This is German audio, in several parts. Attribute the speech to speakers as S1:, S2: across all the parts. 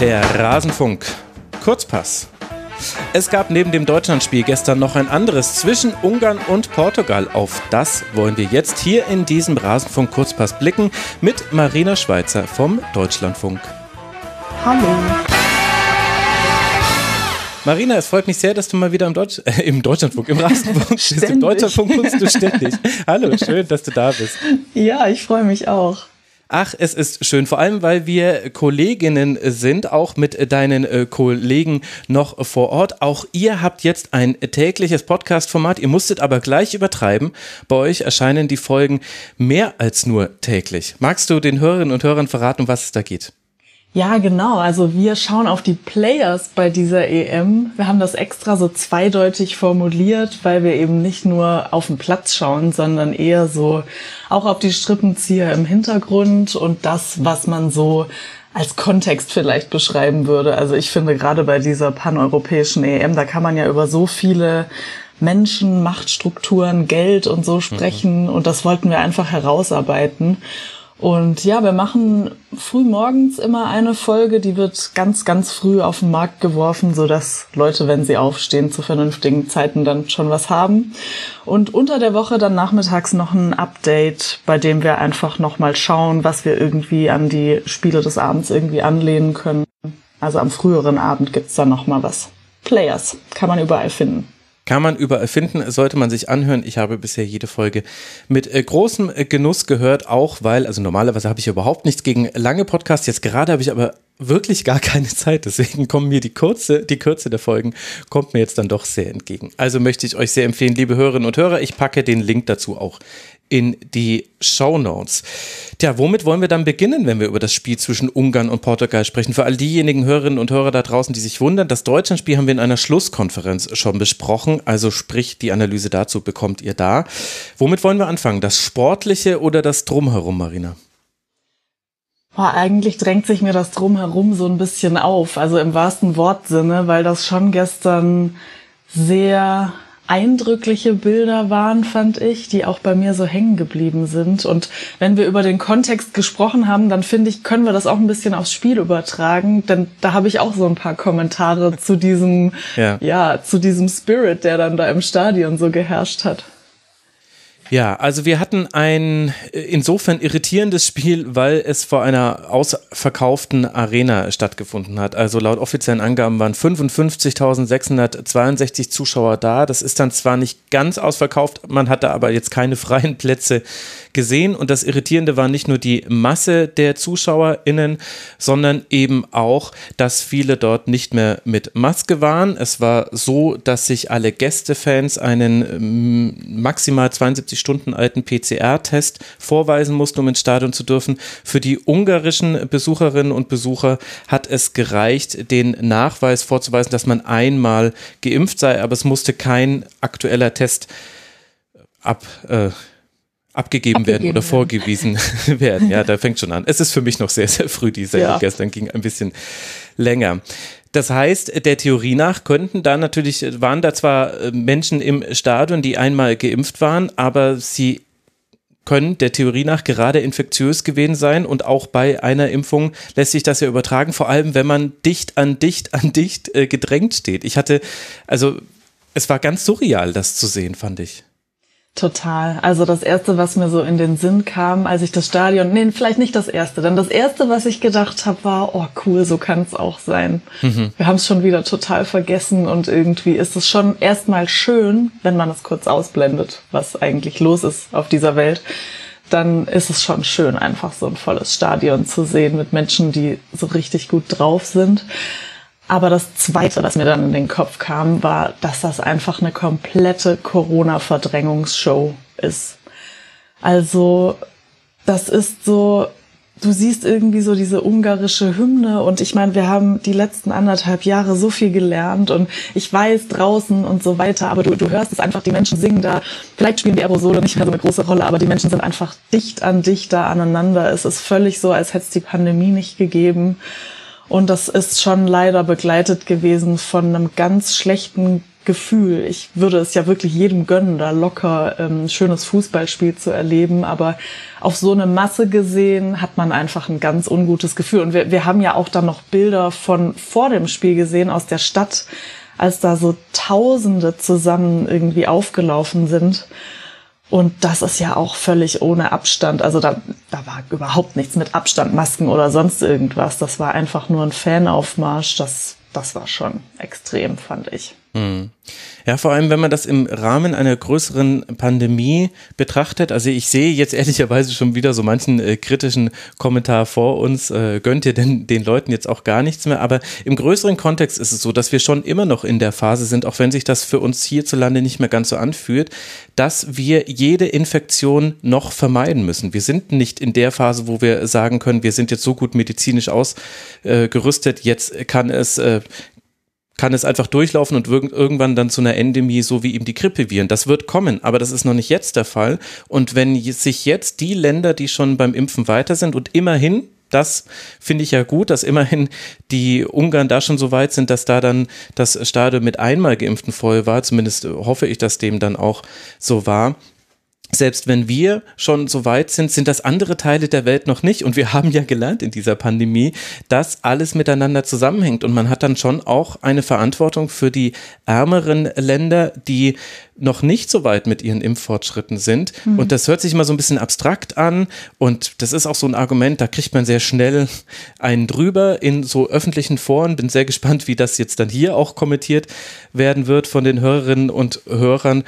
S1: Der Rasenfunk. Kurzpass. Es gab neben dem Deutschlandspiel gestern noch ein anderes zwischen Ungarn und Portugal. Auf das wollen wir jetzt hier in diesem Rasenfunk Kurzpass blicken mit Marina Schweizer vom Deutschlandfunk.
S2: Hallo.
S1: Marina, es freut mich sehr, dass du mal wieder im, Deutsch, äh, im Deutschlandfunk, im Rasenfunk bist. Im Deutschlandfunk kommst du ständig. Hallo, schön, dass du da bist.
S2: Ja, ich freue mich auch.
S1: Ach, es ist schön, vor allem weil wir Kolleginnen sind, auch mit deinen äh, Kollegen noch vor Ort. Auch ihr habt jetzt ein tägliches Podcast-Format. Ihr musstet aber gleich übertreiben. Bei euch erscheinen die Folgen mehr als nur täglich. Magst du den Hörerinnen und Hörern verraten, um was es da geht?
S2: Ja, genau. Also wir schauen auf die Players bei dieser EM. Wir haben das extra so zweideutig formuliert, weil wir eben nicht nur auf den Platz schauen, sondern eher so auch auf die Strippenzieher im Hintergrund und das, was man so als Kontext vielleicht beschreiben würde. Also ich finde gerade bei dieser paneuropäischen EM, da kann man ja über so viele Menschen, Machtstrukturen, Geld und so sprechen mhm. und das wollten wir einfach herausarbeiten. Und ja, wir machen früh morgens immer eine Folge, die wird ganz, ganz früh auf den Markt geworfen, so dass Leute, wenn sie aufstehen, zu vernünftigen Zeiten dann schon was haben. Und unter der Woche dann nachmittags noch ein Update, bei dem wir einfach nochmal schauen, was wir irgendwie an die Spiele des Abends irgendwie anlehnen können. Also am früheren Abend gibt's dann nochmal was. Players kann man überall finden.
S1: Kann man überall finden, sollte man sich anhören. Ich habe bisher jede Folge mit äh, großem äh, Genuss gehört, auch weil, also normalerweise habe ich überhaupt nichts gegen lange Podcasts. Jetzt gerade habe ich aber wirklich gar keine Zeit. Deswegen kommen mir die Kurze, die Kürze der Folgen kommt mir jetzt dann doch sehr entgegen. Also möchte ich euch sehr empfehlen, liebe Hörerinnen und Hörer. Ich packe den Link dazu auch in die Show Notes. Tja, womit wollen wir dann beginnen, wenn wir über das Spiel zwischen Ungarn und Portugal sprechen? Für all diejenigen Hörerinnen und Hörer da draußen, die sich wundern, das Deutschlandspiel haben wir in einer Schlusskonferenz schon besprochen, also sprich, die Analyse dazu bekommt ihr da. Womit wollen wir anfangen? Das Sportliche oder das Drumherum, Marina?
S2: Boah, eigentlich drängt sich mir das Drumherum so ein bisschen auf, also im wahrsten Wortsinne, weil das schon gestern sehr eindrückliche Bilder waren, fand ich, die auch bei mir so hängen geblieben sind. Und wenn wir über den Kontext gesprochen haben, dann finde ich, können wir das auch ein bisschen aufs Spiel übertragen, denn da habe ich auch so ein paar Kommentare zu diesem, ja. ja, zu diesem Spirit, der dann da im Stadion so geherrscht hat.
S1: Ja, also wir hatten ein äh, insofern irritierendes Spiel, weil es vor einer ausverkauften Arena stattgefunden hat. Also laut offiziellen Angaben waren 55.662 Zuschauer da. Das ist dann zwar nicht ganz ausverkauft, man hatte aber jetzt keine freien Plätze gesehen. Und das Irritierende war nicht nur die Masse der ZuschauerInnen, sondern eben auch, dass viele dort nicht mehr mit Maske waren. Es war so, dass sich alle Gästefans einen ähm, maximal 72 Stunden alten PCR-Test vorweisen mussten, um ins Stadion zu dürfen. Für die ungarischen Besucherinnen und Besucher hat es gereicht, den Nachweis vorzuweisen, dass man einmal geimpft sei, aber es musste kein aktueller Test ab. Äh, abgegeben, abgegeben werden oder werden. vorgewiesen werden. Ja, da fängt schon an. Es ist für mich noch sehr, sehr früh. Die Sendung ja. gestern ging ein bisschen länger. Das heißt, der Theorie nach könnten da natürlich, waren da zwar äh, Menschen im Stadion, die einmal geimpft waren, aber sie können der Theorie nach gerade infektiös gewesen sein und auch bei einer Impfung lässt sich das ja übertragen, vor allem wenn man dicht an dicht an dicht äh, gedrängt steht. Ich hatte, also es war ganz surreal, das zu sehen, fand ich.
S2: Total. Also das erste, was mir so in den Sinn kam, als ich das Stadion, nee, vielleicht nicht das erste, denn das erste, was ich gedacht habe, war, oh cool, so kann es auch sein. Mhm. Wir haben es schon wieder total vergessen und irgendwie ist es schon erstmal schön, wenn man es kurz ausblendet, was eigentlich los ist auf dieser Welt. Dann ist es schon schön, einfach so ein volles Stadion zu sehen mit Menschen, die so richtig gut drauf sind. Aber das Zweite, was mir dann in den Kopf kam, war, dass das einfach eine komplette Corona-Verdrängungsshow ist. Also, das ist so, du siehst irgendwie so diese ungarische Hymne und ich meine, wir haben die letzten anderthalb Jahre so viel gelernt und ich weiß draußen und so weiter, aber du, du hörst es einfach, die Menschen singen da, vielleicht spielen die Aerosole nicht mehr so eine große Rolle, aber die Menschen sind einfach dicht an dicht da aneinander. Es ist völlig so, als hätte es die Pandemie nicht gegeben. Und das ist schon leider begleitet gewesen von einem ganz schlechten Gefühl. Ich würde es ja wirklich jedem gönnen, da locker ähm, schönes Fußballspiel zu erleben. Aber auf so eine Masse gesehen hat man einfach ein ganz ungutes Gefühl. Und wir, wir haben ja auch dann noch Bilder von vor dem Spiel gesehen aus der Stadt, als da so Tausende zusammen irgendwie aufgelaufen sind. Und das ist ja auch völlig ohne Abstand. Also da, da war überhaupt nichts mit Abstand, Masken oder sonst irgendwas. Das war einfach nur ein Fanaufmarsch. Das, das war schon extrem, fand ich.
S1: Hm. Ja, vor allem, wenn man das im Rahmen einer größeren Pandemie betrachtet. Also ich sehe jetzt ehrlicherweise schon wieder so manchen äh, kritischen Kommentar vor uns. Äh, gönnt ihr denn den Leuten jetzt auch gar nichts mehr? Aber im größeren Kontext ist es so, dass wir schon immer noch in der Phase sind, auch wenn sich das für uns hierzulande nicht mehr ganz so anfühlt, dass wir jede Infektion noch vermeiden müssen. Wir sind nicht in der Phase, wo wir sagen können, wir sind jetzt so gut medizinisch ausgerüstet, jetzt kann es äh, kann es einfach durchlaufen und irgendwann dann zu einer Endemie, so wie eben die Grippeviren. Das wird kommen, aber das ist noch nicht jetzt der Fall. Und wenn sich jetzt die Länder, die schon beim Impfen weiter sind und immerhin das finde ich ja gut, dass immerhin die Ungarn da schon so weit sind, dass da dann das Stadion mit einmal Geimpften voll war. Zumindest hoffe ich, dass dem dann auch so war selbst wenn wir schon so weit sind, sind das andere Teile der Welt noch nicht. Und wir haben ja gelernt in dieser Pandemie, dass alles miteinander zusammenhängt. Und man hat dann schon auch eine Verantwortung für die ärmeren Länder, die noch nicht so weit mit ihren Impffortschritten sind. Mhm. Und das hört sich immer so ein bisschen abstrakt an. Und das ist auch so ein Argument, da kriegt man sehr schnell einen drüber in so öffentlichen Foren. Bin sehr gespannt, wie das jetzt dann hier auch kommentiert werden wird von den Hörerinnen und Hörern.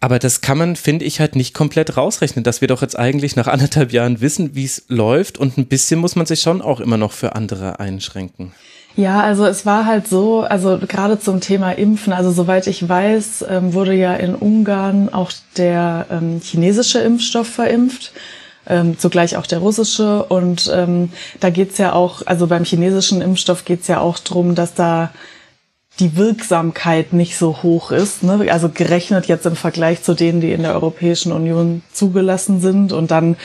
S1: Aber das kann man, finde ich, halt nicht komplett rausrechnen, dass wir doch jetzt eigentlich nach anderthalb Jahren wissen, wie es läuft und ein bisschen muss man sich schon auch immer noch für andere einschränken.
S2: Ja, also es war halt so, also gerade zum Thema Impfen, also soweit ich weiß, ähm, wurde ja in Ungarn auch der ähm, chinesische Impfstoff verimpft. Ähm, zugleich auch der russische. Und ähm, da geht's ja auch, also beim chinesischen Impfstoff geht's ja auch drum, dass da die Wirksamkeit nicht so hoch ist. Ne? Also gerechnet jetzt im Vergleich zu denen, die in der Europäischen Union zugelassen sind. Und dann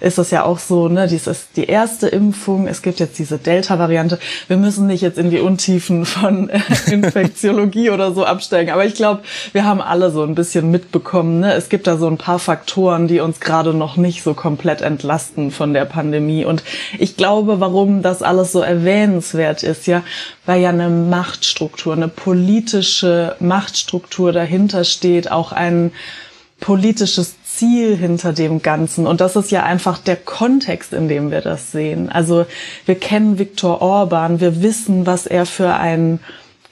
S2: ist es ja auch so, ne, dies ist die erste Impfung, es gibt jetzt diese Delta-Variante. Wir müssen nicht jetzt in die Untiefen von äh, Infektiologie oder so absteigen, aber ich glaube, wir haben alle so ein bisschen mitbekommen, ne? es gibt da so ein paar Faktoren, die uns gerade noch nicht so komplett entlasten von der Pandemie. Und ich glaube, warum das alles so erwähnenswert ist, ja, weil ja eine Machtstruktur, eine politische Machtstruktur dahinter steht, auch ein politisches Ziel hinter dem Ganzen. Und das ist ja einfach der Kontext, in dem wir das sehen. Also wir kennen Viktor Orban, wir wissen, was er für ein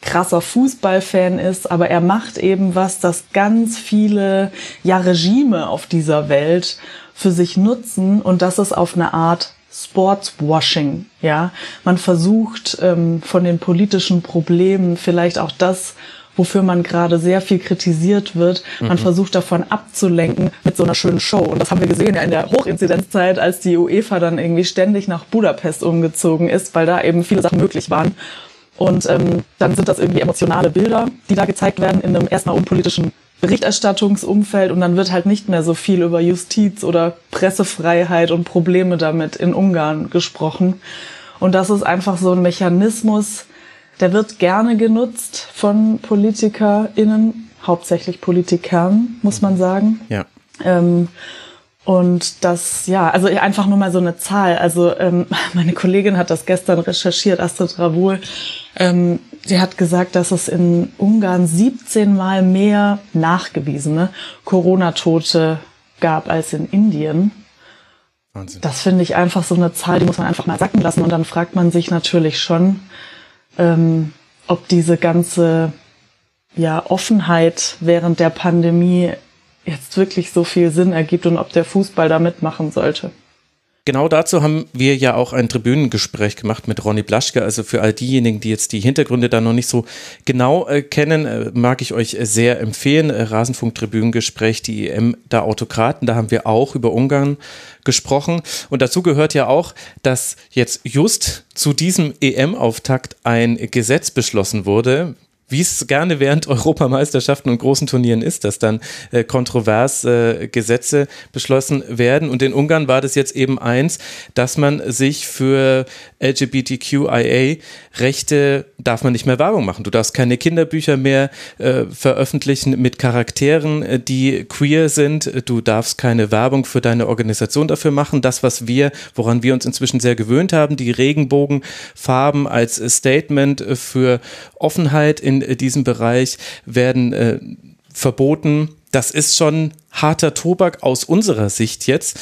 S2: krasser Fußballfan ist, aber er macht eben was, das ganz viele ja, Regime auf dieser Welt für sich nutzen und das ist auf eine Art Sportswashing, ja. Man versucht ähm, von den politischen Problemen vielleicht auch das wofür man gerade sehr viel kritisiert wird. Man mhm. versucht davon abzulenken mit so einer schönen Show. Und das haben wir gesehen ja in der Hochinzidenzzeit, als die UEFA dann irgendwie ständig nach Budapest umgezogen ist, weil da eben viele Sachen möglich waren. Und ähm, dann sind das irgendwie emotionale Bilder, die da gezeigt werden in einem erstmal unpolitischen Berichterstattungsumfeld und dann wird halt nicht mehr so viel über Justiz oder Pressefreiheit und Probleme damit in Ungarn gesprochen. Und das ist einfach so ein Mechanismus, der wird gerne genutzt von PolitikerInnen, hauptsächlich Politikern, muss man sagen.
S1: Ja.
S2: Ähm, und das, ja, also einfach nur mal so eine Zahl. Also ähm, meine Kollegin hat das gestern recherchiert, Astrid Ravul. Ähm, sie hat gesagt, dass es in Ungarn 17 Mal mehr nachgewiesene Corona-Tote gab als in Indien. Wahnsinn. Das finde ich einfach so eine Zahl, die muss man einfach mal sacken lassen. Und dann fragt man sich natürlich schon, ähm, ob diese ganze ja, Offenheit während der Pandemie jetzt wirklich so viel Sinn ergibt und ob der Fußball da mitmachen sollte.
S1: Genau dazu haben wir ja auch ein Tribünengespräch gemacht mit Ronny Blaschke. Also für all diejenigen, die jetzt die Hintergründe da noch nicht so genau äh, kennen, äh, mag ich euch sehr empfehlen. Äh, Rasenfunk-Tribünengespräch, die EM der Autokraten. Da haben wir auch über Ungarn gesprochen. Und dazu gehört ja auch, dass jetzt just zu diesem EM-Auftakt ein Gesetz beschlossen wurde, wie es gerne während Europameisterschaften und großen Turnieren ist, dass dann äh, kontrovers äh, Gesetze beschlossen werden. Und in Ungarn war das jetzt eben eins, dass man sich für LGBTQIA-Rechte darf man nicht mehr Werbung machen. Du darfst keine Kinderbücher mehr äh, veröffentlichen mit Charakteren, äh, die queer sind. Du darfst keine Werbung für deine Organisation dafür machen. Das, was wir, woran wir uns inzwischen sehr gewöhnt haben, die Regenbogenfarben als Statement für Offenheit in diesem Bereich werden äh, verboten. Das ist schon harter Tobak aus unserer Sicht jetzt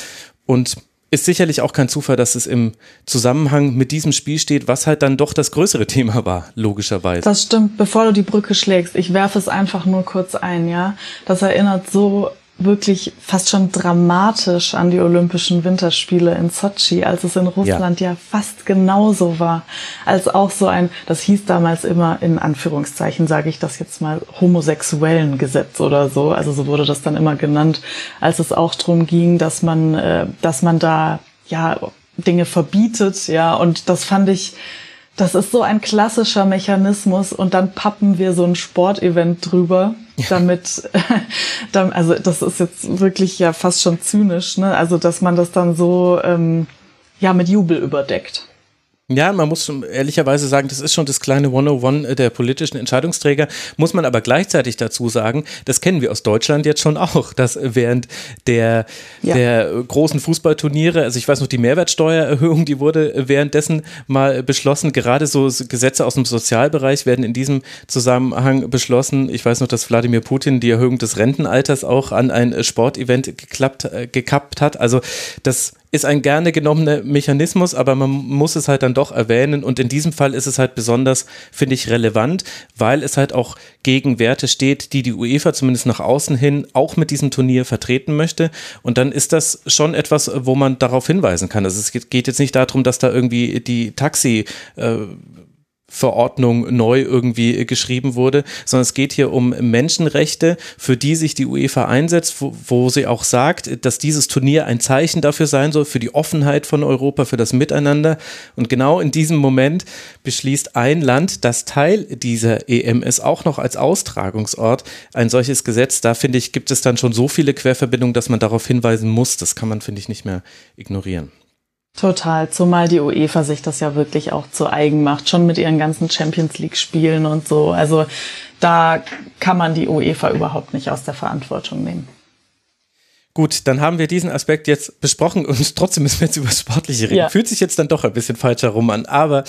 S1: und ist sicherlich auch kein Zufall, dass es im Zusammenhang mit diesem Spiel steht, was halt dann doch das größere Thema war, logischerweise.
S2: Das stimmt. Bevor du die Brücke schlägst, ich werfe es einfach nur kurz ein, ja. Das erinnert so wirklich fast schon dramatisch an die Olympischen Winterspiele in Sochi, als es in Russland ja, ja fast genauso war, als auch so ein, das hieß damals immer in Anführungszeichen, sage ich das jetzt mal, homosexuellen Gesetz oder so, also so wurde das dann immer genannt, als es auch drum ging, dass man, äh, dass man da ja Dinge verbietet, ja, und das fand ich das ist so ein klassischer Mechanismus. Und dann pappen wir so ein Sportevent drüber, damit, also das ist jetzt wirklich ja fast schon zynisch, ne? Also dass man das dann so ähm, ja mit Jubel überdeckt.
S1: Ja, man muss ehrlicherweise sagen, das ist schon das kleine 101 der politischen Entscheidungsträger. Muss man aber gleichzeitig dazu sagen, das kennen wir aus Deutschland jetzt schon auch, dass während der, ja. der großen Fußballturniere, also ich weiß noch, die Mehrwertsteuererhöhung, die wurde währenddessen mal beschlossen. Gerade so Gesetze aus dem Sozialbereich werden in diesem Zusammenhang beschlossen. Ich weiß noch, dass Wladimir Putin die Erhöhung des Rentenalters auch an ein Sportevent geklappt, äh, gekappt hat. Also das ist ein gerne genommener Mechanismus, aber man muss es halt dann doch erwähnen. Und in diesem Fall ist es halt besonders, finde ich, relevant, weil es halt auch gegen Werte steht, die die UEFA zumindest nach außen hin auch mit diesem Turnier vertreten möchte. Und dann ist das schon etwas, wo man darauf hinweisen kann. Also es geht jetzt nicht darum, dass da irgendwie die Taxi äh, Verordnung neu irgendwie geschrieben wurde, sondern es geht hier um Menschenrechte, für die sich die UEFA einsetzt, wo, wo, sie auch sagt, dass dieses Turnier ein Zeichen dafür sein soll, für die Offenheit von Europa, für das Miteinander. Und genau in diesem Moment beschließt ein Land, das Teil dieser EM ist, auch noch als Austragungsort ein solches Gesetz. Da finde ich, gibt es dann schon so viele Querverbindungen, dass man darauf hinweisen muss. Das kann man, finde ich, nicht mehr ignorieren.
S2: Total, zumal die UEFA sich das ja wirklich auch zu eigen macht, schon mit ihren ganzen Champions League Spielen und so. Also da kann man die UEFA überhaupt nicht aus der Verantwortung nehmen.
S1: Gut, dann haben wir diesen Aspekt jetzt besprochen und trotzdem müssen wir jetzt über Sportliche reden. Ja. Fühlt sich jetzt dann doch ein bisschen falsch herum an, aber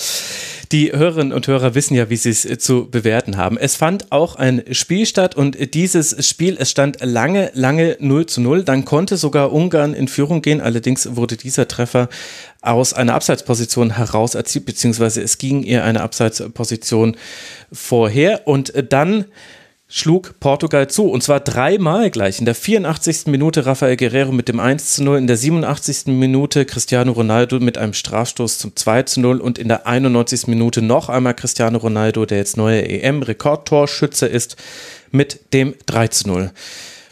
S1: die Hörerinnen und Hörer wissen ja, wie sie es äh, zu bewerten haben. Es fand auch ein Spiel statt und dieses Spiel, es stand lange, lange 0 zu 0. Dann konnte sogar Ungarn in Führung gehen. Allerdings wurde dieser Treffer aus einer Abseitsposition heraus erzielt, beziehungsweise es ging ihr eine Abseitsposition vorher und dann schlug Portugal zu. Und zwar dreimal gleich. In der 84. Minute Rafael Guerrero mit dem 1 zu 0, in der 87. Minute Cristiano Ronaldo mit einem Strafstoß zum 2 zu 0 und in der 91. Minute noch einmal Cristiano Ronaldo, der jetzt neuer EM-Rekordtorschütze ist, mit dem 3 zu 0.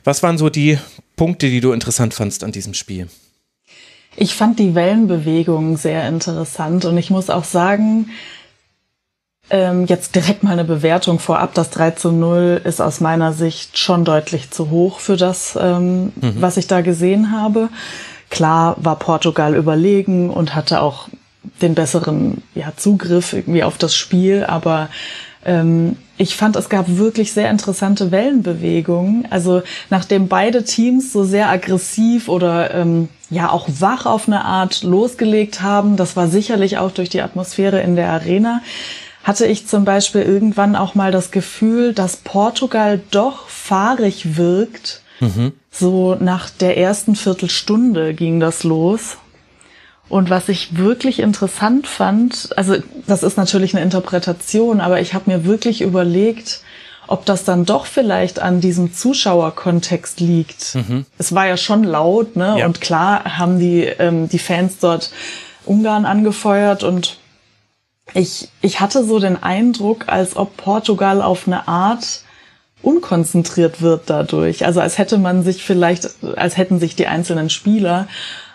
S1: Was waren so die Punkte, die du interessant fandst an diesem Spiel?
S2: Ich fand die Wellenbewegung sehr interessant und ich muss auch sagen, ähm, jetzt direkt mal eine Bewertung vorab. Das 3 zu 0 ist aus meiner Sicht schon deutlich zu hoch für das, ähm, mhm. was ich da gesehen habe. Klar war Portugal überlegen und hatte auch den besseren ja, Zugriff irgendwie auf das Spiel, aber ähm, ich fand, es gab wirklich sehr interessante Wellenbewegungen. Also nachdem beide Teams so sehr aggressiv oder ähm, ja auch wach auf eine Art losgelegt haben, das war sicherlich auch durch die Atmosphäre in der Arena, hatte ich zum Beispiel irgendwann auch mal das Gefühl, dass Portugal doch fahrig wirkt. Mhm. So nach der ersten Viertelstunde ging das los. Und was ich wirklich interessant fand, also das ist natürlich eine Interpretation, aber ich habe mir wirklich überlegt, ob das dann doch vielleicht an diesem Zuschauerkontext liegt. Mhm. Es war ja schon laut, ne? Ja. Und klar haben die, ähm, die Fans dort Ungarn angefeuert und ich, ich hatte so den Eindruck, als ob Portugal auf eine Art unkonzentriert wird dadurch. Also als hätte man sich vielleicht, als hätten sich die einzelnen Spieler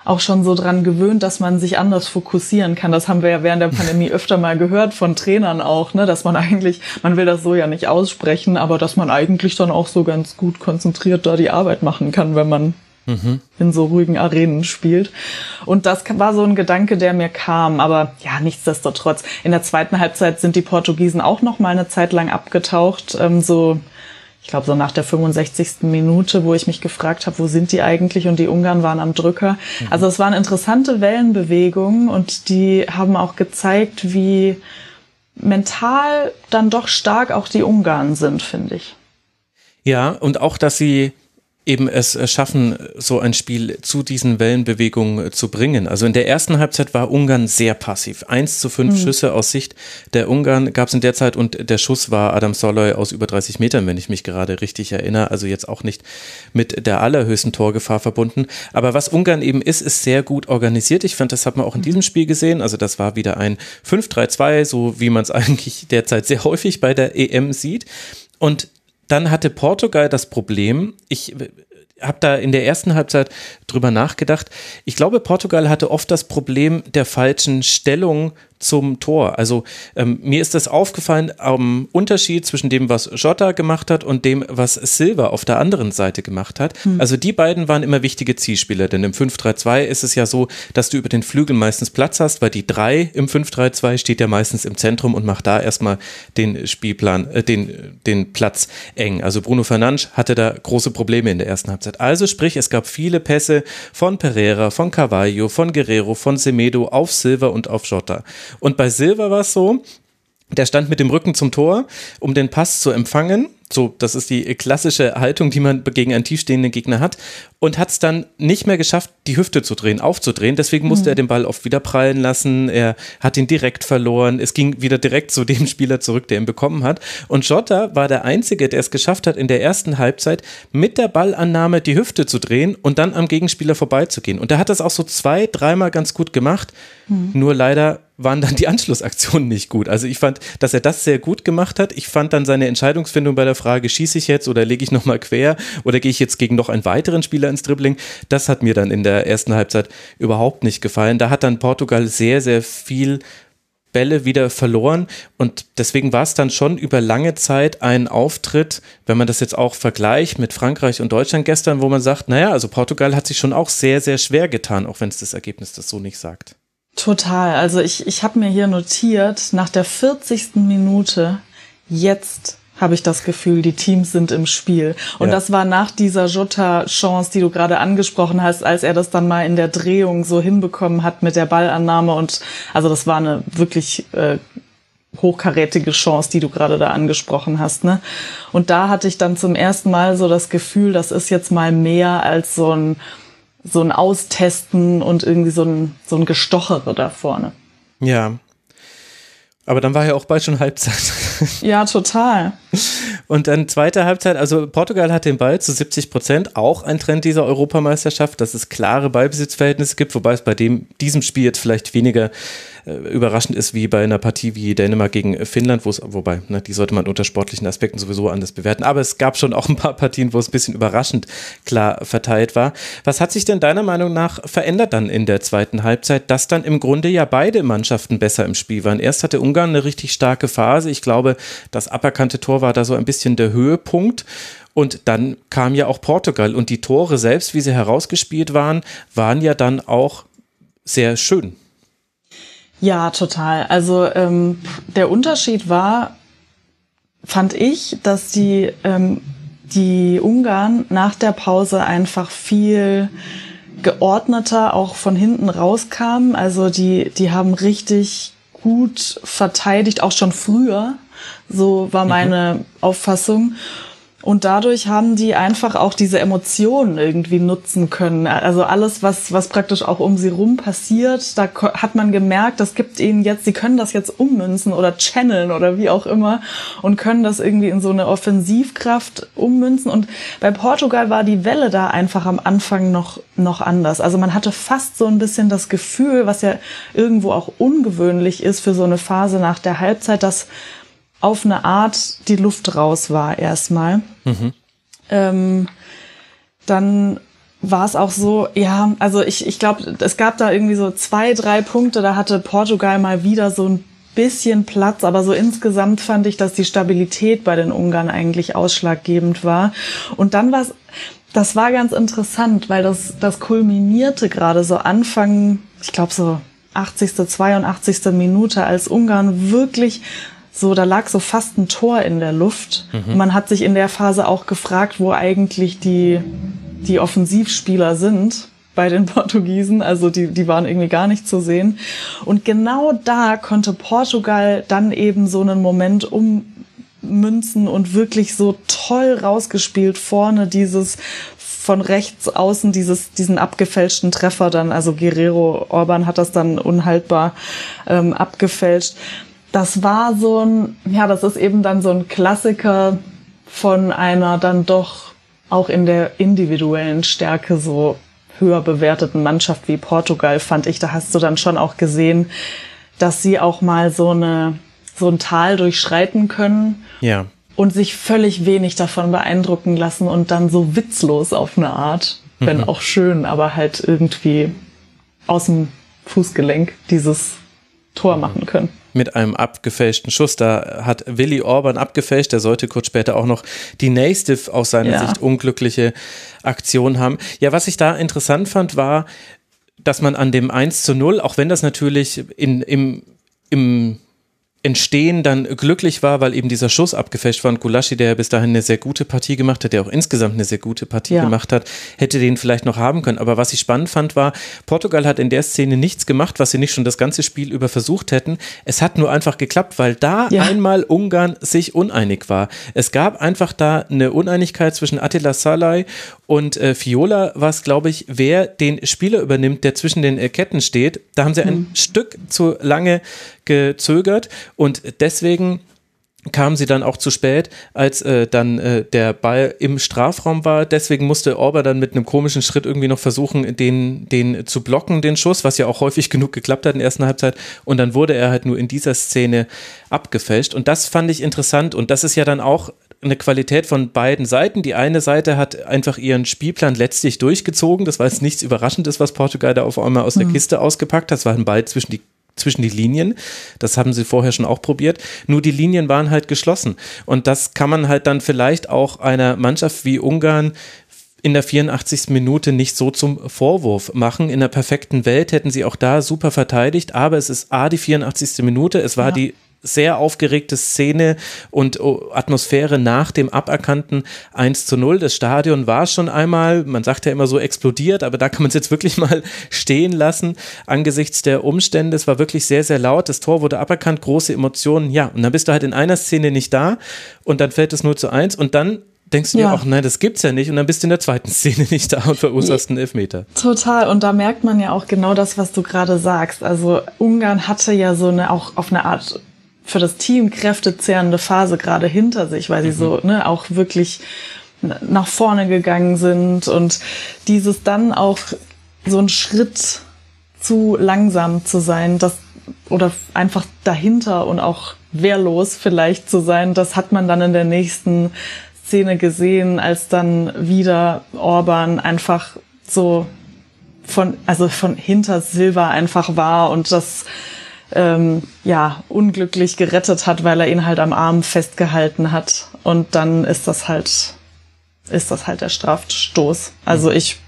S2: auch schon so dran gewöhnt, dass man sich anders fokussieren kann. Das haben wir ja während der Pandemie öfter mal gehört von Trainern auch, ne, dass man eigentlich, man will das so ja nicht aussprechen, aber dass man eigentlich dann auch so ganz gut konzentriert da die Arbeit machen kann, wenn man mhm. in so ruhigen Arenen spielt. Und das war so ein Gedanke, der mir kam. Aber ja, nichtsdestotrotz. In der zweiten Halbzeit sind die Portugiesen auch noch mal eine Zeit lang abgetaucht. Ähm, so ich glaube, so nach der 65. Minute, wo ich mich gefragt habe, wo sind die eigentlich? Und die Ungarn waren am Drücker. Mhm. Also es waren interessante Wellenbewegungen und die haben auch gezeigt, wie mental dann doch stark auch die Ungarn sind, finde ich.
S1: Ja, und auch, dass sie eben es schaffen, so ein Spiel zu diesen Wellenbewegungen zu bringen. Also in der ersten Halbzeit war Ungarn sehr passiv. Eins zu fünf mhm. Schüsse aus Sicht der Ungarn gab es in der Zeit und der Schuss war Adam Soloy aus über 30 Metern, wenn ich mich gerade richtig erinnere. Also jetzt auch nicht mit der allerhöchsten Torgefahr verbunden. Aber was Ungarn eben ist, ist sehr gut organisiert. Ich fand, das hat man auch in diesem Spiel gesehen. Also das war wieder ein 5-3-2, so wie man es eigentlich derzeit sehr häufig bei der EM sieht. Und dann hatte Portugal das Problem, ich habe da in der ersten Halbzeit drüber nachgedacht. Ich glaube, Portugal hatte oft das Problem der falschen Stellung zum Tor. Also ähm, mir ist das aufgefallen am Unterschied zwischen dem, was Jota gemacht hat und dem, was Silva auf der anderen Seite gemacht hat. Hm. Also die beiden waren immer wichtige Zielspieler, denn im 5-3-2 ist es ja so, dass du über den Flügel meistens Platz hast, weil die 3 im 5-3-2 steht ja meistens im Zentrum und macht da erstmal den Spielplan, äh, den, den Platz eng. Also Bruno Fernandes hatte da große Probleme in der ersten Halbzeit. Also sprich, es gab viele Pässe von Pereira, von Carvalho, von Guerrero, von Semedo auf Silva und auf Jota. Und bei Silva war es so, der stand mit dem Rücken zum Tor, um den Pass zu empfangen. So, das ist die klassische Haltung, die man gegen einen tiefstehenden Gegner hat. Und hat es dann nicht mehr geschafft, die Hüfte zu drehen, aufzudrehen. Deswegen musste mhm. er den Ball oft wieder prallen lassen. Er hat ihn direkt verloren. Es ging wieder direkt zu dem Spieler zurück, der ihn bekommen hat. Und Jota war der Einzige, der es geschafft hat, in der ersten Halbzeit mit der Ballannahme die Hüfte zu drehen und dann am Gegenspieler vorbeizugehen. Und er hat das auch so zwei, dreimal ganz gut gemacht. Mhm. Nur leider waren dann die Anschlussaktionen nicht gut. Also ich fand, dass er das sehr gut gemacht hat. Ich fand dann seine Entscheidungsfindung bei der Frage, schieße ich jetzt oder lege ich nochmal quer oder gehe ich jetzt gegen noch einen weiteren Spieler ins Dribbling, das hat mir dann in der ersten Halbzeit überhaupt nicht gefallen. Da hat dann Portugal sehr, sehr viel Bälle wieder verloren und deswegen war es dann schon über lange Zeit ein Auftritt, wenn man das jetzt auch vergleicht mit Frankreich und Deutschland gestern, wo man sagt, naja, also Portugal hat sich schon auch sehr, sehr schwer getan, auch wenn es das Ergebnis das so nicht sagt.
S2: Total. Also ich, ich habe mir hier notiert, nach der 40. Minute, jetzt habe ich das Gefühl, die Teams sind im Spiel. Und ja. das war nach dieser Jutta-Chance, die du gerade angesprochen hast, als er das dann mal in der Drehung so hinbekommen hat mit der Ballannahme. Und also das war eine wirklich äh, hochkarätige Chance, die du gerade da angesprochen hast. Ne? Und da hatte ich dann zum ersten Mal so das Gefühl, das ist jetzt mal mehr als so ein so ein Austesten und irgendwie so ein, so ein Gestochere da vorne.
S1: Ja. Aber dann war ja auch bald schon Halbzeit.
S2: Ja, total.
S1: Und dann zweite Halbzeit, also Portugal hat den Ball zu 70 Prozent, auch ein Trend dieser Europameisterschaft, dass es klare Ballbesitzverhältnisse gibt, wobei es bei dem, diesem Spiel jetzt vielleicht weniger äh, überraschend ist wie bei einer Partie wie Dänemark gegen Finnland, wobei, ne, die sollte man unter sportlichen Aspekten sowieso anders bewerten. Aber es gab schon auch ein paar Partien, wo es ein bisschen überraschend klar verteilt war. Was hat sich denn deiner Meinung nach verändert dann in der zweiten Halbzeit, dass dann im Grunde ja beide Mannschaften besser im Spiel waren? Erst hatte Ungarn eine richtig starke Phase. Ich glaube, das aberkannte Tor war da so ein bisschen der Höhepunkt. Und dann kam ja auch Portugal und die Tore selbst, wie sie herausgespielt waren, waren ja dann auch sehr schön.
S2: Ja, total. Also ähm, der Unterschied war, fand ich, dass die, ähm, die Ungarn nach der Pause einfach viel geordneter auch von hinten rauskamen. Also die, die haben richtig gut verteidigt, auch schon früher. So war mhm. meine mhm. Auffassung. Und dadurch haben die einfach auch diese Emotionen irgendwie nutzen können. Also alles, was, was praktisch auch um sie rum passiert, da hat man gemerkt, das gibt ihnen jetzt, sie können das jetzt ummünzen oder channeln oder wie auch immer und können das irgendwie in so eine Offensivkraft ummünzen. Und bei Portugal war die Welle da einfach am Anfang noch, noch anders. Also man hatte fast so ein bisschen das Gefühl, was ja irgendwo auch ungewöhnlich ist für so eine Phase nach der Halbzeit, dass auf eine Art die Luft raus war erstmal. Mhm. Ähm, dann war es auch so, ja, also ich, ich glaube, es gab da irgendwie so zwei, drei Punkte, da hatte Portugal mal wieder so ein bisschen Platz, aber so insgesamt fand ich, dass die Stabilität bei den Ungarn eigentlich ausschlaggebend war. Und dann war es, das war ganz interessant, weil das, das kulminierte gerade so Anfang, ich glaube so 80., 82. Minute, als Ungarn wirklich so, da lag so fast ein Tor in der Luft. Mhm. Und man hat sich in der Phase auch gefragt, wo eigentlich die, die Offensivspieler sind bei den Portugiesen. Also die, die waren irgendwie gar nicht zu sehen. Und genau da konnte Portugal dann eben so einen Moment ummünzen und wirklich so toll rausgespielt vorne dieses von rechts außen dieses, diesen abgefälschten Treffer dann, also Guerrero Orban hat das dann unhaltbar ähm, abgefälscht. Das war so ein, ja, das ist eben dann so ein Klassiker von einer dann doch auch in der individuellen Stärke so höher bewerteten Mannschaft wie Portugal, fand ich. Da hast du dann schon auch gesehen, dass sie auch mal so eine, so ein Tal durchschreiten können.
S1: Ja
S2: und sich völlig wenig davon beeindrucken lassen und dann so witzlos auf eine Art, wenn mhm. auch schön, aber halt irgendwie aus dem Fußgelenk dieses Tor mhm. machen können.
S1: Mit einem abgefälschten Schuss. Da hat Willy Orban abgefälscht. Der sollte kurz später auch noch die nächste aus seiner ja. Sicht unglückliche Aktion haben. Ja, was ich da interessant fand, war, dass man an dem 1 zu 0, auch wenn das natürlich in, im, im Entstehen dann glücklich war, weil eben dieser Schuss abgefälscht war und Gulaschi, der ja bis dahin eine sehr gute Partie gemacht hat, der auch insgesamt eine sehr gute Partie ja. gemacht hat, hätte den vielleicht noch haben können. Aber was ich spannend fand, war, Portugal hat in der Szene nichts gemacht, was sie nicht schon das ganze Spiel über versucht hätten. Es hat nur einfach geklappt, weil da ja. einmal Ungarn sich uneinig war. Es gab einfach da eine Uneinigkeit zwischen Attila Salai und äh, Fiola, was glaube ich, wer den Spieler übernimmt, der zwischen den äh, Ketten steht. Da haben sie ein hm. Stück zu lange gezögert und deswegen kam sie dann auch zu spät, als äh, dann äh, der Ball im Strafraum war. Deswegen musste Orber dann mit einem komischen Schritt irgendwie noch versuchen, den, den zu blocken, den Schuss, was ja auch häufig genug geklappt hat in der ersten Halbzeit. Und dann wurde er halt nur in dieser Szene abgefälscht. Und das fand ich interessant. Und das ist ja dann auch eine Qualität von beiden Seiten. Die eine Seite hat einfach ihren Spielplan letztlich durchgezogen. Das war jetzt nichts Überraschendes, was Portugal da auf einmal aus der mhm. Kiste ausgepackt hat. Es war ein Ball zwischen die zwischen die Linien. Das haben sie vorher schon auch probiert. Nur die Linien waren halt geschlossen. Und das kann man halt dann vielleicht auch einer Mannschaft wie Ungarn in der 84. Minute nicht so zum Vorwurf machen. In der perfekten Welt hätten sie auch da super verteidigt, aber es ist A, die 84. Minute, es war ja. die sehr aufgeregte Szene und oh, Atmosphäre nach dem aberkannten 1 zu 0. Das Stadion war schon einmal, man sagt ja immer so explodiert, aber da kann man es jetzt wirklich mal stehen lassen angesichts der Umstände. Es war wirklich sehr, sehr laut. Das Tor wurde aberkannt, große Emotionen. Ja, und dann bist du halt in einer Szene nicht da und dann fällt es 0 zu 1 und dann denkst du ja. dir auch, nein, das gibt's ja nicht. Und dann bist du in der zweiten Szene nicht da und verursachst einen Elfmeter.
S2: Total. Und da merkt man ja auch genau das, was du gerade sagst. Also Ungarn hatte ja so eine, auch auf eine Art für das Team kräftezehrende Phase gerade hinter sich, weil sie mhm. so ne, auch wirklich nach vorne gegangen sind und dieses dann auch so ein Schritt zu langsam zu sein, das oder einfach dahinter und auch wehrlos vielleicht zu sein, das hat man dann in der nächsten Szene gesehen, als dann wieder Orban einfach so von, also von hinter Silva einfach war und das ähm, ja, unglücklich gerettet hat, weil er ihn halt am Arm festgehalten hat. Und dann ist das halt, ist das halt der Strafstoß. Also mhm. ich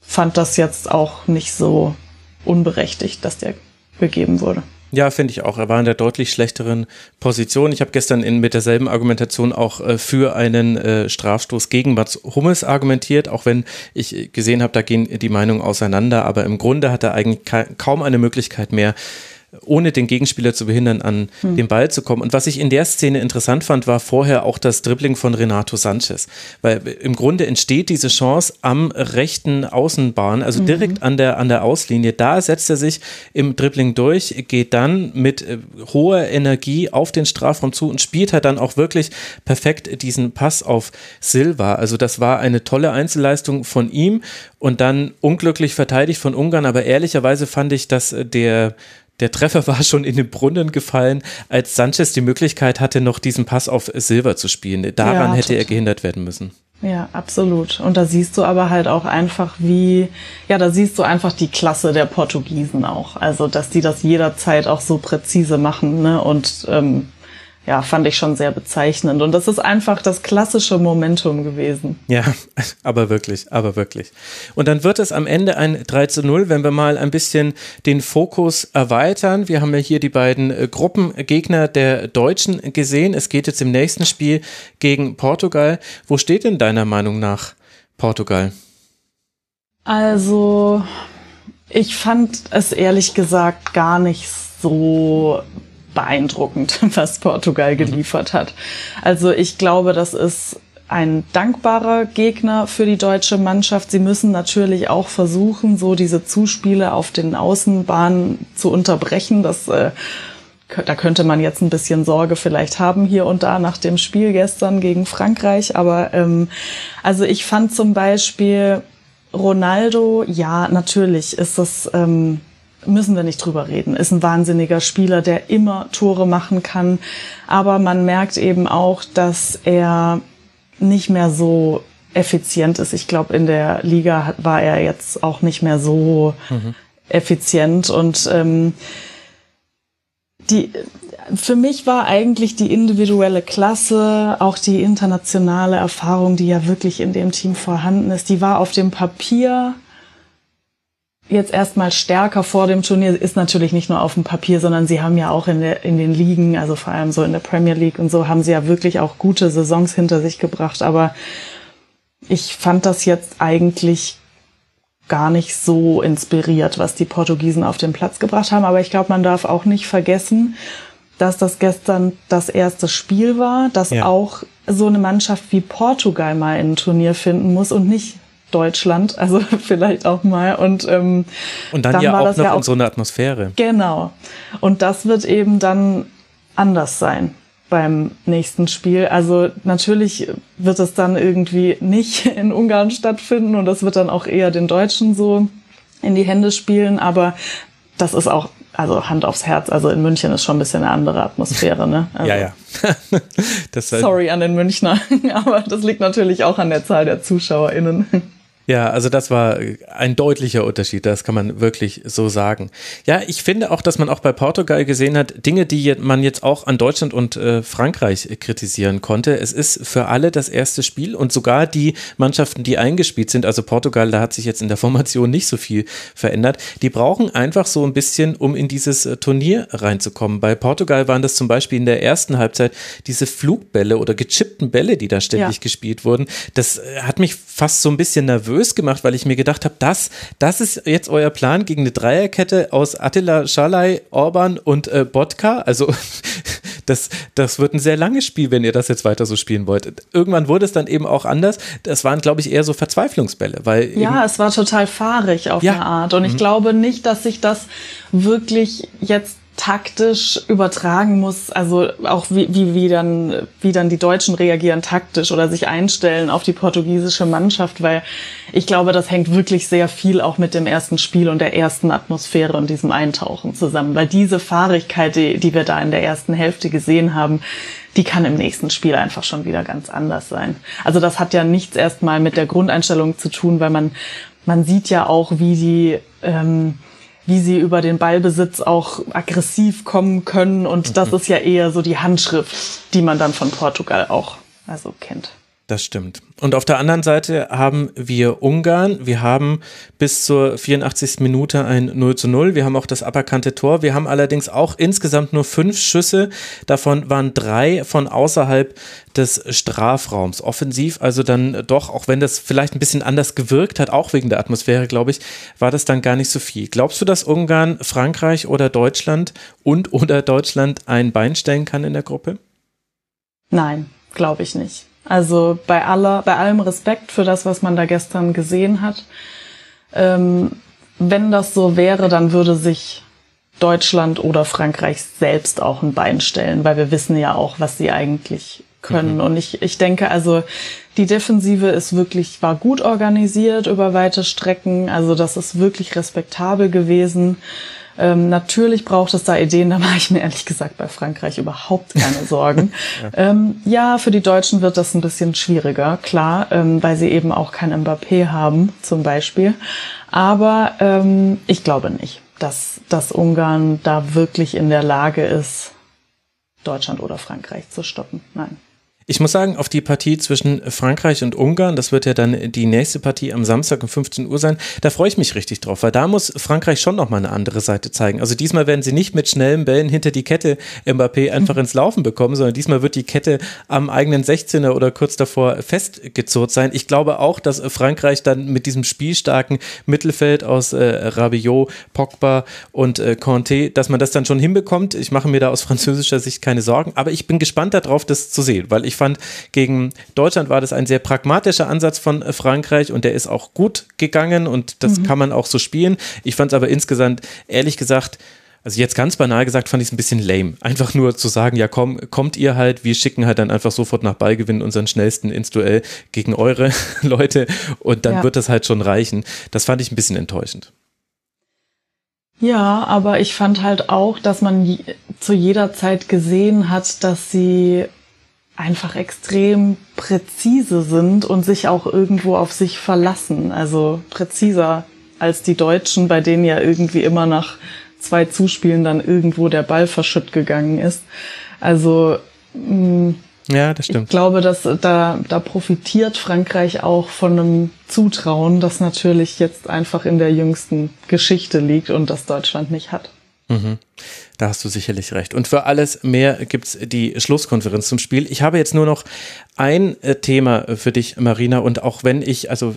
S2: fand das jetzt auch nicht so unberechtigt, dass der gegeben wurde.
S1: Ja, finde ich auch. Er war in der deutlich schlechteren Position. Ich habe gestern in, mit derselben Argumentation auch äh, für einen äh, Strafstoß gegen Mats Hummels argumentiert, auch wenn ich gesehen habe, da gehen die Meinungen auseinander. Aber im Grunde hat er eigentlich kaum eine Möglichkeit mehr, ohne den Gegenspieler zu behindern, an hm. den Ball zu kommen. Und was ich in der Szene interessant fand, war vorher auch das Dribbling von Renato Sanchez. Weil im Grunde entsteht diese Chance am rechten Außenbahn, also mhm. direkt an der, an der Auslinie. Da setzt er sich im Dribbling durch, geht dann mit äh, hoher Energie auf den Strafraum zu und spielt halt dann auch wirklich perfekt diesen Pass auf Silva. Also das war eine tolle Einzelleistung von ihm und dann unglücklich verteidigt von Ungarn. Aber ehrlicherweise fand ich, dass der der Treffer war schon in den Brunnen gefallen, als Sanchez die Möglichkeit hatte, noch diesen Pass auf Silver zu spielen. Daran ja, hätte er gehindert werden müssen.
S2: Ja, absolut. Und da siehst du aber halt auch einfach, wie, ja, da siehst du einfach die Klasse der Portugiesen auch. Also, dass die das jederzeit auch so präzise machen, ne? Und ähm, ja, fand ich schon sehr bezeichnend. Und das ist einfach das klassische Momentum gewesen.
S1: Ja, aber wirklich, aber wirklich. Und dann wird es am Ende ein 3 zu 0, wenn wir mal ein bisschen den Fokus erweitern. Wir haben ja hier die beiden äh, Gruppengegner der Deutschen gesehen. Es geht jetzt im nächsten Spiel gegen Portugal. Wo steht denn deiner Meinung nach Portugal?
S2: Also, ich fand es ehrlich gesagt gar nicht so beeindruckend, was Portugal geliefert hat. Also ich glaube, das ist ein dankbarer Gegner für die deutsche Mannschaft. Sie müssen natürlich auch versuchen, so diese Zuspiele auf den Außenbahnen zu unterbrechen. Das, äh, da könnte man jetzt ein bisschen Sorge vielleicht haben hier und da nach dem Spiel gestern gegen Frankreich. Aber ähm, also ich fand zum Beispiel Ronaldo, ja, natürlich ist das. Ähm, müssen wir nicht drüber reden. Ist ein wahnsinniger Spieler, der immer Tore machen kann. Aber man merkt eben auch, dass er nicht mehr so effizient ist. Ich glaube, in der Liga war er jetzt auch nicht mehr so mhm. effizient und ähm, die, für mich war eigentlich die individuelle Klasse, auch die internationale Erfahrung, die ja wirklich in dem Team vorhanden ist, die war auf dem Papier jetzt erstmal stärker vor dem Turnier ist natürlich nicht nur auf dem Papier, sondern sie haben ja auch in, der, in den Ligen, also vor allem so in der Premier League und so, haben sie ja wirklich auch gute Saisons hinter sich gebracht. Aber ich fand das jetzt eigentlich gar nicht so inspiriert, was die Portugiesen auf den Platz gebracht haben. Aber ich glaube, man darf auch nicht vergessen, dass das gestern das erste Spiel war, dass ja. auch so eine Mannschaft wie Portugal mal in ein Turnier finden muss und nicht Deutschland, also vielleicht auch mal. Und, ähm,
S1: und dann, dann ja auch noch ja auch, in so einer Atmosphäre.
S2: Genau. Und das wird eben dann anders sein beim nächsten Spiel. Also natürlich wird es dann irgendwie nicht in Ungarn stattfinden und das wird dann auch eher den Deutschen so in die Hände spielen, aber das ist auch also Hand aufs Herz, also in München ist schon ein bisschen eine andere Atmosphäre, ne? Also,
S1: ja, ja.
S2: sorry an den Münchner, aber das liegt natürlich auch an der Zahl der ZuschauerInnen.
S1: Ja, also das war ein deutlicher Unterschied, das kann man wirklich so sagen. Ja, ich finde auch, dass man auch bei Portugal gesehen hat, Dinge, die man jetzt auch an Deutschland und äh, Frankreich kritisieren konnte. Es ist für alle das erste Spiel und sogar die Mannschaften, die eingespielt sind, also Portugal, da hat sich jetzt in der Formation nicht so viel verändert, die brauchen einfach so ein bisschen, um in dieses äh, Turnier reinzukommen. Bei Portugal waren das zum Beispiel in der ersten Halbzeit diese Flugbälle oder gechippten Bälle, die da ständig ja. gespielt wurden. Das äh, hat mich fast so ein bisschen nervös nervös gemacht, weil ich mir gedacht habe, das, das ist jetzt euer Plan gegen eine Dreierkette aus Attila Schalay, Orban und äh, Bodka. Also das, das wird ein sehr langes Spiel, wenn ihr das jetzt weiter so spielen wollt. Irgendwann wurde es dann eben auch anders. Das waren, glaube ich, eher so Verzweiflungsbälle, weil
S2: ja, es war total fahrig auf ja. eine Art. Und ich mhm. glaube nicht, dass sich das wirklich jetzt taktisch übertragen muss, also auch wie, wie, wie, dann, wie dann die Deutschen reagieren taktisch oder sich einstellen auf die portugiesische Mannschaft, weil ich glaube, das hängt wirklich sehr viel auch mit dem ersten Spiel und der ersten Atmosphäre und diesem Eintauchen zusammen, weil diese Fahrigkeit, die, die wir da in der ersten Hälfte gesehen haben, die kann im nächsten Spiel einfach schon wieder ganz anders sein. Also das hat ja nichts erstmal mit der Grundeinstellung zu tun, weil man, man sieht ja auch, wie die, ähm, wie sie über den Ballbesitz auch aggressiv kommen können. Und mhm. das ist ja eher so die Handschrift, die man dann von Portugal auch also kennt.
S1: Das stimmt. Und auf der anderen Seite haben wir Ungarn. Wir haben bis zur 84. Minute ein 0 zu 0. Wir haben auch das aberkannte Tor. Wir haben allerdings auch insgesamt nur fünf Schüsse. Davon waren drei von außerhalb des Strafraums. Offensiv, also dann doch, auch wenn das vielleicht ein bisschen anders gewirkt hat, auch wegen der Atmosphäre, glaube ich, war das dann gar nicht so viel. Glaubst du, dass Ungarn, Frankreich oder Deutschland und oder Deutschland ein Bein stellen kann in der Gruppe?
S2: Nein, glaube ich nicht. Also bei aller, bei allem Respekt für das, was man da gestern gesehen hat. Ähm, wenn das so wäre, dann würde sich Deutschland oder Frankreich selbst auch ein Bein stellen, weil wir wissen ja auch, was sie eigentlich können. Mhm. Und ich, ich denke also, Die Defensive ist wirklich, war gut organisiert über weite Strecken. Also das ist wirklich respektabel gewesen. Ähm, natürlich braucht es da Ideen, da mache ich mir ehrlich gesagt bei Frankreich überhaupt keine Sorgen. ja. Ähm, ja. für die Deutschen wird das ein bisschen schwieriger, klar, ähm, weil sie eben auch kein Mbappé haben, zum Beispiel. Aber ähm, ich glaube nicht, dass, dass Ungarn da wirklich in der Lage ist, Deutschland oder Frankreich zu stoppen. Nein.
S1: Ich muss sagen, auf die Partie zwischen Frankreich und Ungarn, das wird ja dann die nächste Partie am Samstag um 15 Uhr sein, da freue ich mich richtig drauf, weil da muss Frankreich schon nochmal eine andere Seite zeigen. Also diesmal werden sie nicht mit schnellen Bällen hinter die Kette Mbappé einfach ins Laufen bekommen, sondern diesmal wird die Kette am eigenen 16er oder kurz davor festgezurrt sein. Ich glaube auch, dass Frankreich dann mit diesem spielstarken Mittelfeld aus äh, Rabiot, Pogba und äh, Conte, dass man das dann schon hinbekommt. Ich mache mir da aus französischer Sicht keine Sorgen, aber ich bin gespannt darauf, das zu sehen, weil ich ich fand, gegen Deutschland war das ein sehr pragmatischer Ansatz von äh, Frankreich und der ist auch gut gegangen und das mhm. kann man auch so spielen. Ich fand es aber insgesamt, ehrlich gesagt, also jetzt ganz banal gesagt, fand ich es ein bisschen lame. Einfach nur zu sagen, ja komm, kommt ihr halt, wir schicken halt dann einfach sofort nach Ballgewinn unseren schnellsten ins Duell gegen eure Leute und dann ja. wird das halt schon reichen. Das fand ich ein bisschen enttäuschend.
S2: Ja, aber ich fand halt auch, dass man zu jeder Zeit gesehen hat, dass sie einfach extrem präzise sind und sich auch irgendwo auf sich verlassen. Also präziser als die Deutschen, bei denen ja irgendwie immer nach zwei Zuspielen dann irgendwo der Ball verschütt gegangen ist. Also mh, mm,
S1: ja, das stimmt.
S2: Ich glaube, dass da, da profitiert Frankreich auch von einem Zutrauen, das natürlich jetzt einfach in der jüngsten Geschichte liegt und das Deutschland nicht hat.
S1: Mhm. Da hast du sicherlich recht. Und für alles mehr gibt es die Schlusskonferenz zum Spiel. Ich habe jetzt nur noch ein äh, Thema für dich, Marina. Und auch wenn ich, also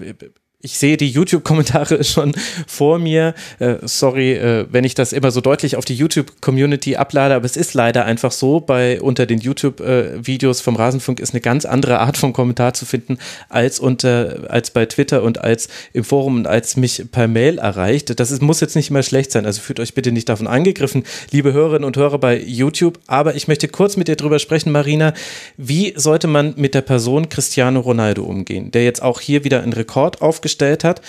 S1: ich sehe die YouTube-Kommentare schon vor mir. Äh, sorry, äh, wenn ich das immer so deutlich auf die YouTube-Community ablade, aber es ist leider einfach so, bei unter den YouTube-Videos vom Rasenfunk ist eine ganz andere Art von Kommentar zu finden als unter als bei Twitter und als im Forum und als mich per Mail erreicht. Das ist, muss jetzt nicht immer schlecht sein, also fühlt euch bitte nicht davon angegriffen, liebe Hörerinnen und Hörer bei YouTube. Aber ich möchte kurz mit dir drüber sprechen, Marina. Wie sollte man mit der Person Cristiano Ronaldo umgehen, der jetzt auch hier wieder einen Rekord aufgestellt gestellt hat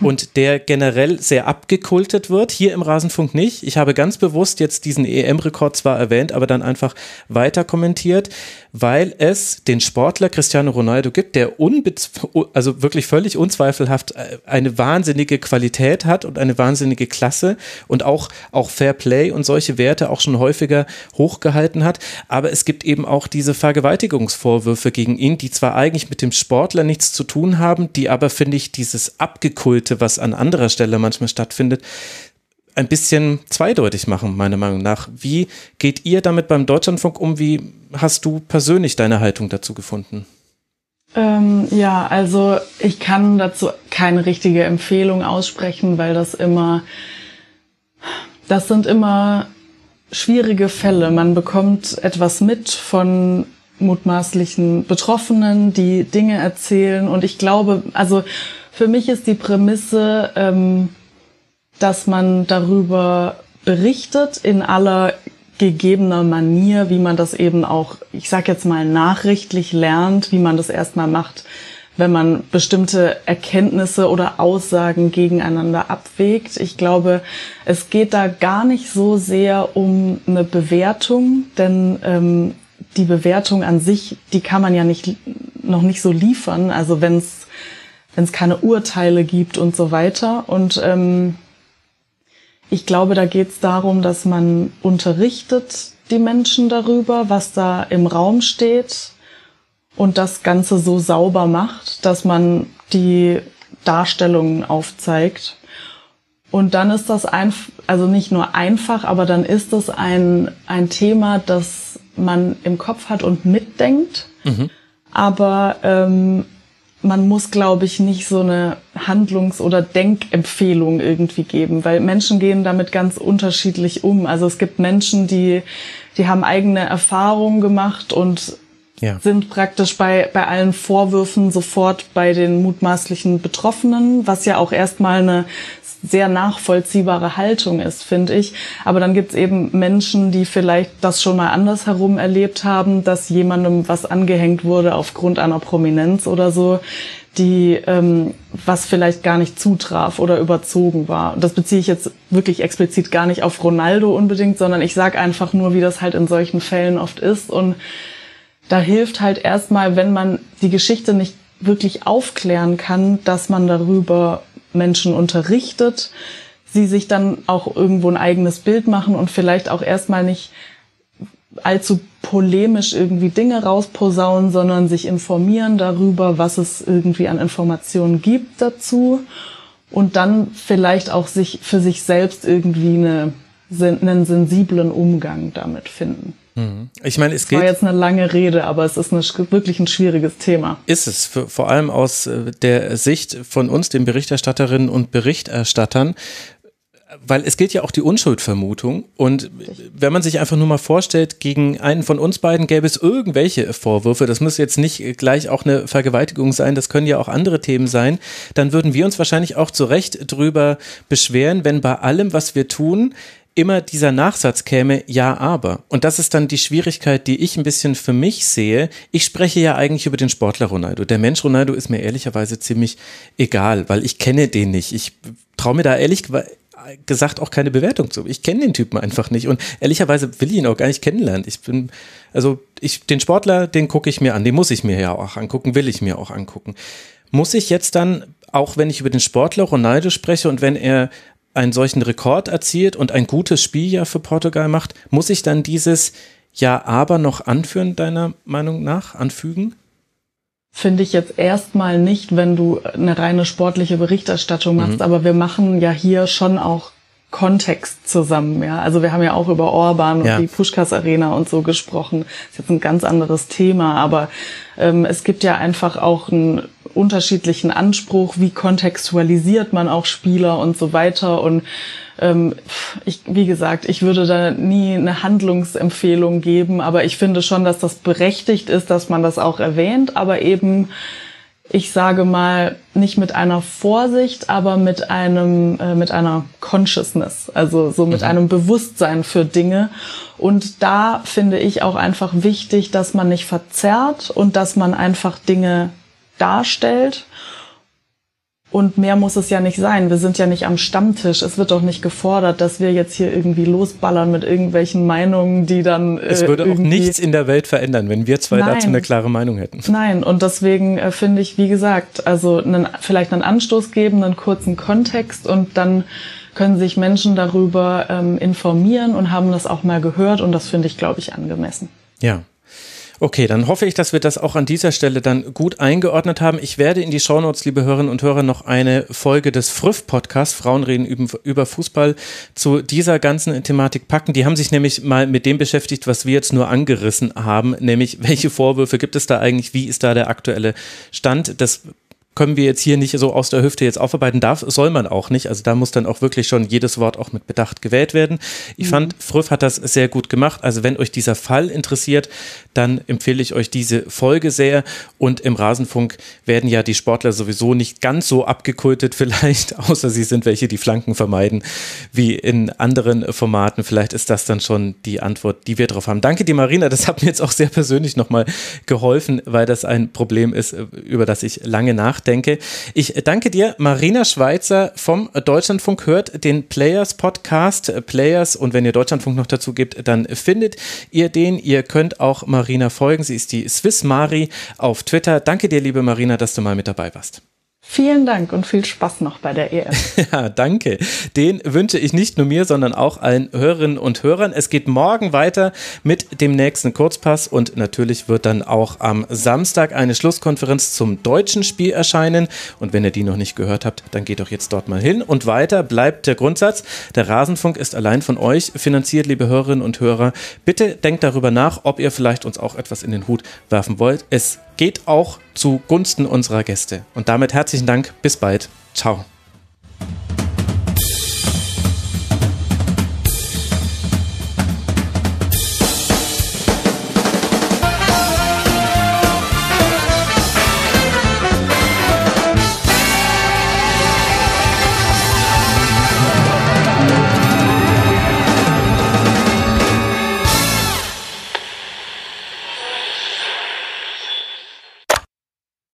S1: und der generell sehr abgekultet wird. Hier im Rasenfunk nicht. Ich habe ganz bewusst jetzt diesen EM-Rekord zwar erwähnt, aber dann einfach weiter kommentiert, weil es den Sportler Cristiano Ronaldo gibt, der also wirklich völlig unzweifelhaft äh, eine wahnsinnige Qualität hat und eine wahnsinnige Klasse und auch, auch Fair Play und solche Werte auch schon häufiger hochgehalten hat. Aber es gibt eben auch diese Vergewaltigungsvorwürfe gegen ihn, die zwar eigentlich mit dem Sportler nichts zu tun haben, die aber, finde ich, dieses abgekultet Abgeholte, was an anderer Stelle manchmal stattfindet, ein bisschen zweideutig machen, meiner Meinung nach. Wie geht ihr damit beim Deutschlandfunk um? Wie hast du persönlich deine Haltung dazu gefunden?
S2: Ähm, ja, also ich kann dazu keine richtige Empfehlung aussprechen, weil das immer, das sind immer schwierige Fälle. Man bekommt etwas mit von mutmaßlichen Betroffenen, die Dinge erzählen und ich glaube, also für mich ist die Prämisse, ähm, dass man darüber berichtet in aller gegebener Manier, wie man das eben auch, ich sag jetzt mal, nachrichtlich lernt, wie man das erstmal macht, wenn man bestimmte Erkenntnisse oder Aussagen gegeneinander abwägt. Ich glaube, es geht da gar nicht so sehr um eine Bewertung, denn ähm, die Bewertung an sich, die kann man ja nicht noch nicht so liefern. Also wenn es wenn es keine Urteile gibt und so weiter. Und ähm, ich glaube, da geht es darum, dass man unterrichtet die Menschen darüber, was da im Raum steht und das Ganze so sauber macht, dass man die Darstellungen aufzeigt. Und dann ist das einfach, also nicht nur einfach, aber dann ist es ein, ein Thema, das man im Kopf hat und mitdenkt. Mhm. Aber ähm, man muss, glaube ich, nicht so eine Handlungs- oder Denkempfehlung irgendwie geben, weil Menschen gehen damit ganz unterschiedlich um. Also es gibt Menschen, die, die haben eigene Erfahrungen gemacht und ja. sind praktisch bei, bei allen Vorwürfen sofort bei den mutmaßlichen Betroffenen, was ja auch erstmal eine sehr nachvollziehbare Haltung ist, finde ich. Aber dann gibt's eben Menschen, die vielleicht das schon mal andersherum erlebt haben, dass jemandem was angehängt wurde aufgrund einer Prominenz oder so, die ähm, was vielleicht gar nicht zutraf oder überzogen war. Und das beziehe ich jetzt wirklich explizit gar nicht auf Ronaldo unbedingt, sondern ich sage einfach nur, wie das halt in solchen Fällen oft ist. Und da hilft halt erstmal, wenn man die Geschichte nicht wirklich aufklären kann, dass man darüber Menschen unterrichtet, sie sich dann auch irgendwo ein eigenes Bild machen und vielleicht auch erstmal nicht allzu polemisch irgendwie Dinge rausposaunen, sondern sich informieren darüber, was es irgendwie an Informationen gibt dazu und dann vielleicht auch sich für sich selbst irgendwie eine, einen sensiblen Umgang damit finden.
S1: Mhm. Ich meine, es geht.
S2: War jetzt eine lange Rede, aber es ist eine, wirklich ein schwieriges Thema.
S1: Ist es, für, vor allem aus äh, der Sicht von uns, den Berichterstatterinnen und Berichterstattern, weil es gilt ja auch die Unschuldvermutung. Und wenn man sich einfach nur mal vorstellt, gegen einen von uns beiden gäbe es irgendwelche Vorwürfe, das muss jetzt nicht gleich auch eine Vergewaltigung sein, das können ja auch andere Themen sein, dann würden wir uns wahrscheinlich auch zu Recht drüber beschweren, wenn bei allem, was wir tun, immer dieser Nachsatz käme, ja, aber. Und das ist dann die Schwierigkeit, die ich ein bisschen für mich sehe. Ich spreche ja eigentlich über den Sportler Ronaldo. Der Mensch Ronaldo ist mir ehrlicherweise ziemlich egal, weil ich kenne den nicht. Ich traue mir da ehrlich gesagt auch keine Bewertung zu. Ich kenne den Typen einfach nicht und ehrlicherweise will ich ihn auch gar nicht kennenlernen. Ich bin, also ich, den Sportler, den gucke ich mir an, den muss ich mir ja auch angucken, will ich mir auch angucken. Muss ich jetzt dann, auch wenn ich über den Sportler Ronaldo spreche und wenn er einen solchen Rekord erzielt und ein gutes Spiel ja für Portugal macht, muss ich dann dieses Ja, aber noch anführen, deiner Meinung nach, anfügen?
S2: Finde ich jetzt erstmal nicht, wenn du eine reine sportliche Berichterstattung machst, mhm. aber wir machen ja hier schon auch Kontext zusammen, ja. Also wir haben ja auch über Orban und ja. die Pushkas Arena und so gesprochen. Das ist jetzt ein ganz anderes Thema, aber ähm, es gibt ja einfach auch einen unterschiedlichen Anspruch, wie kontextualisiert man auch Spieler und so weiter. Und ähm, ich, wie gesagt, ich würde da nie eine Handlungsempfehlung geben, aber ich finde schon, dass das berechtigt ist, dass man das auch erwähnt, aber eben ich sage mal, nicht mit einer Vorsicht, aber mit einem, äh, mit einer Consciousness, also so mit mhm. einem Bewusstsein für Dinge. Und da finde ich auch einfach wichtig, dass man nicht verzerrt und dass man einfach Dinge darstellt und mehr muss es ja nicht sein. Wir sind ja nicht am Stammtisch. Es wird doch nicht gefordert, dass wir jetzt hier irgendwie losballern mit irgendwelchen Meinungen, die dann.
S1: Äh, es würde auch nichts in der Welt verändern, wenn wir zwei Nein. dazu eine klare Meinung hätten.
S2: Nein, und deswegen äh, finde ich, wie gesagt, also einen, vielleicht einen Anstoß geben, einen kurzen Kontext und dann können sich Menschen darüber ähm, informieren und haben das auch mal gehört und das finde ich, glaube ich, angemessen.
S1: Ja, Okay, dann hoffe ich, dass wir das auch an dieser Stelle dann gut eingeordnet haben. Ich werde in die Shownotes, liebe Hörerinnen und Hörer, noch eine Folge des Früff-Podcasts, Frauen reden über Fußball, zu dieser ganzen Thematik packen. Die haben sich nämlich mal mit dem beschäftigt, was wir jetzt nur angerissen haben, nämlich welche Vorwürfe gibt es da eigentlich, wie ist da der aktuelle Stand. Das können wir jetzt hier nicht so aus der Hüfte jetzt aufarbeiten darf, soll man auch nicht. Also da muss dann auch wirklich schon jedes Wort auch mit Bedacht gewählt werden. Ich mhm. fand, Früff hat das sehr gut gemacht. Also wenn euch dieser Fall interessiert, dann empfehle ich euch diese Folge sehr. Und im Rasenfunk werden ja die Sportler sowieso nicht ganz so abgekultet vielleicht, außer sie sind welche, die Flanken vermeiden, wie in anderen Formaten. Vielleicht ist das dann schon die Antwort, die wir drauf haben. Danke dir, Marina. Das hat mir jetzt auch sehr persönlich nochmal geholfen, weil das ein Problem ist, über das ich lange nachdenke nachdenke. Ich danke dir, Marina Schweizer vom Deutschlandfunk. Hört den Players Podcast, Players. Und wenn ihr Deutschlandfunk noch dazu gibt, dann findet ihr den. Ihr könnt auch Marina folgen. Sie ist die Swiss Mari auf Twitter. Danke dir, liebe Marina, dass du mal mit dabei warst.
S2: Vielen Dank und viel Spaß noch bei der EM.
S1: Ja, danke. Den wünsche ich nicht nur mir, sondern auch allen Hörerinnen und Hörern. Es geht morgen weiter mit dem nächsten Kurzpass und natürlich wird dann auch am Samstag eine Schlusskonferenz zum deutschen Spiel erscheinen. Und wenn ihr die noch nicht gehört habt, dann geht doch jetzt dort mal hin. Und weiter bleibt der Grundsatz, der Rasenfunk ist allein von euch finanziert, liebe Hörerinnen und Hörer. Bitte denkt darüber nach, ob ihr vielleicht uns auch etwas in den Hut werfen wollt. Es geht auch zugunsten unserer Gäste. Und damit herzlichen Dank, bis bald. Ciao.